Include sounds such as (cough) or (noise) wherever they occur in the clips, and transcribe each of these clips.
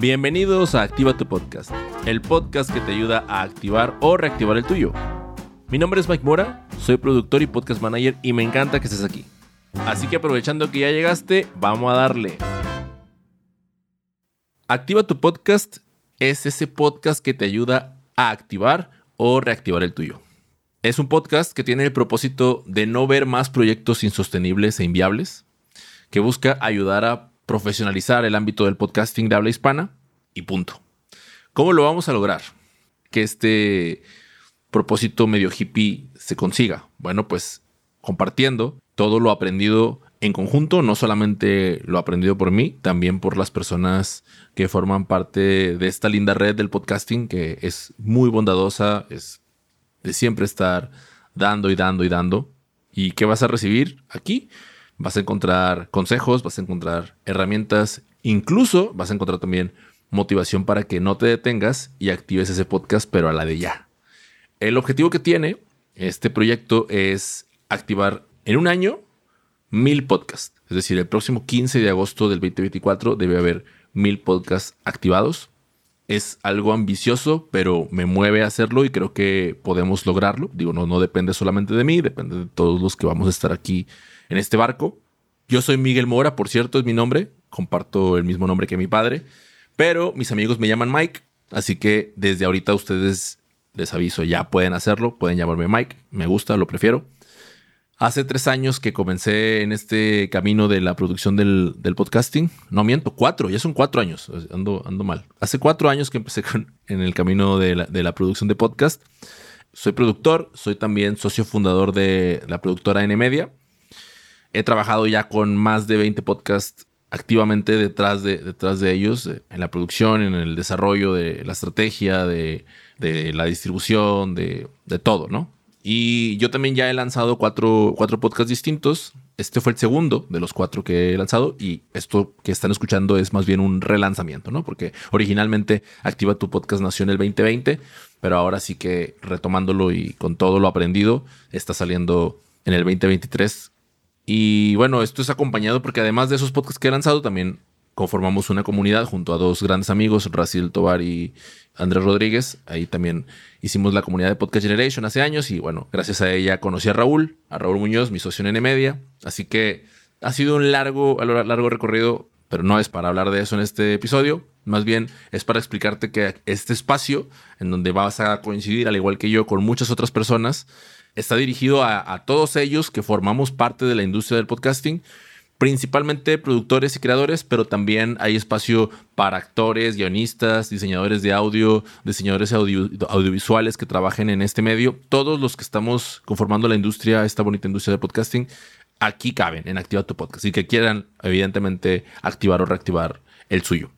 Bienvenidos a Activa tu Podcast, el podcast que te ayuda a activar o reactivar el tuyo. Mi nombre es Mike Mora, soy productor y podcast manager y me encanta que estés aquí. Así que aprovechando que ya llegaste, vamos a darle. Activa tu Podcast es ese podcast que te ayuda a activar o reactivar el tuyo. Es un podcast que tiene el propósito de no ver más proyectos insostenibles e inviables, que busca ayudar a profesionalizar el ámbito del podcasting de habla hispana y punto. ¿Cómo lo vamos a lograr? Que este propósito medio hippie se consiga. Bueno, pues compartiendo todo lo aprendido en conjunto, no solamente lo aprendido por mí, también por las personas que forman parte de esta linda red del podcasting que es muy bondadosa, es de siempre estar dando y dando y dando. ¿Y qué vas a recibir aquí? Vas a encontrar consejos, vas a encontrar herramientas, incluso vas a encontrar también motivación para que no te detengas y actives ese podcast, pero a la de ya. El objetivo que tiene este proyecto es activar en un año mil podcasts. Es decir, el próximo 15 de agosto del 2024 debe haber mil podcasts activados. Es algo ambicioso, pero me mueve a hacerlo y creo que podemos lograrlo. Digo, no, no depende solamente de mí, depende de todos los que vamos a estar aquí en este barco. Yo soy Miguel Mora, por cierto, es mi nombre. Comparto el mismo nombre que mi padre. Pero mis amigos me llaman Mike. Así que desde ahorita ustedes les aviso, ya pueden hacerlo. Pueden llamarme Mike. Me gusta, lo prefiero. Hace tres años que comencé en este camino de la producción del, podcasting. No miento, cuatro, ya son cuatro años. Ando, ando mal. Hace cuatro años que empecé en el camino de la, producción de podcast. Soy productor, soy también socio fundador de la productora N Media. He trabajado ya con más de 20 podcasts activamente detrás de, detrás de ellos, eh, en la producción, en el desarrollo de la estrategia, de, la distribución, de, todo, ¿no? Y yo también ya he lanzado cuatro, cuatro podcasts distintos. Este fue el segundo de los cuatro que he lanzado y esto que están escuchando es más bien un relanzamiento, ¿no? Porque originalmente Activa tu podcast nació en el 2020, pero ahora sí que retomándolo y con todo lo aprendido, está saliendo en el 2023 y bueno, esto es acompañado porque además de esos podcasts que he lanzado, también conformamos una comunidad junto a dos grandes amigos, Raciel Tobar y Andrés Rodríguez. Ahí también hicimos la comunidad de Podcast Generation hace años y bueno, gracias a ella conocí a Raúl, a Raúl Muñoz, mi socio en N Media. Así que ha sido un largo, largo recorrido, pero no es para hablar de eso en este episodio. Más bien es para explicarte que este espacio en donde vas a coincidir, al igual que yo, con muchas otras personas, está dirigido a, todos ellos que formamos parte de la industria del podcasting, principalmente productores y creadores, pero también hay espacio para actores, guionistas, diseñadores de audio, diseñadores audiovisuales que trabajen en este medio. Todos los que estamos conformando la industria, esta bonita industria del podcasting, aquí caben en Activa tu Podcast y que quieran, evidentemente, activar o reactivar el suyo.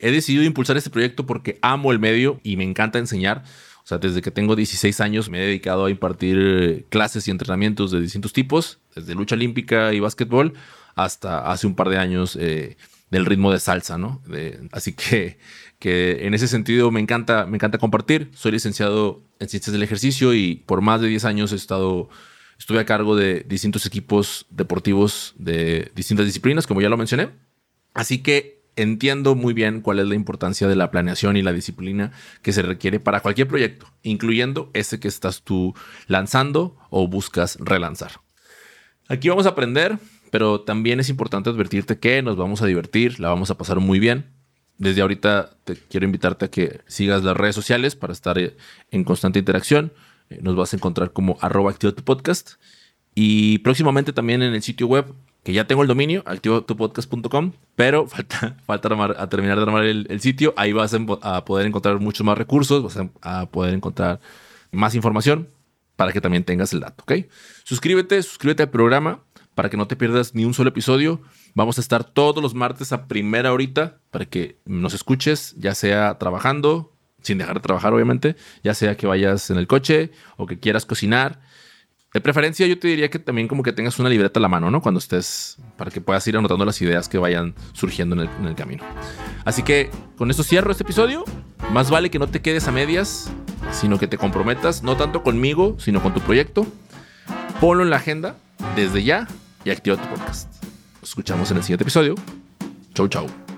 He decidido impulsar este proyecto porque amo el medio y me encanta enseñar. Sea, desde que tengo 16 años me he dedicado a impartir eh, clases y entrenamientos de distintos tipos, desde lucha olímpica y básquetbol hasta hace un par de años eh, del ritmo de salsa, ¿no? así que, que en ese sentido me encanta, me encanta compartir. Soy licenciado en ciencias del ejercicio y por más de 10 años he estado, estuve a cargo de distintos equipos deportivos de distintas disciplinas, como ya lo mencioné. Así que entiendo muy bien cuál es la importancia de la planeación y la disciplina que se requiere para cualquier proyecto, incluyendo ese que estás tú lanzando o buscas relanzar. Aquí vamos a aprender, pero también es importante advertirte que nos vamos a divertir, la vamos a pasar muy bien. Desde ahorita te quiero invitarte a que sigas las redes sociales para estar eh, en constante interacción. Eh, nos vas a encontrar como arroba tu podcast. Y próximamente también en el sitio web que ya tengo el dominio, activotupodcast.com, pero (laughs) falta, falta a terminar de armar el, sitio. Ahí vas a, poder encontrar muchos más recursos, vas a, poder encontrar más información para que también tengas el dato, ¿ok? Suscríbete, suscríbete al programa para que no te pierdas ni un solo episodio. Vamos a estar todos los martes a primera horita para que nos escuches, ya sea trabajando, sin dejar de trabajar obviamente, ya sea que vayas en el coche o que quieras cocinar de preferencia, yo te diría que también como que tengas una libreta a la mano, ¿no? Cuando estés, para que puedas ir anotando las ideas que vayan surgiendo en el, camino. Así que con esto cierro este episodio. Más vale que no te quedes a medias, sino que te comprometas, no tanto conmigo, sino con tu proyecto. Ponlo en la agenda desde ya y activa tu podcast. Nos escuchamos en el siguiente episodio. Chau, chau.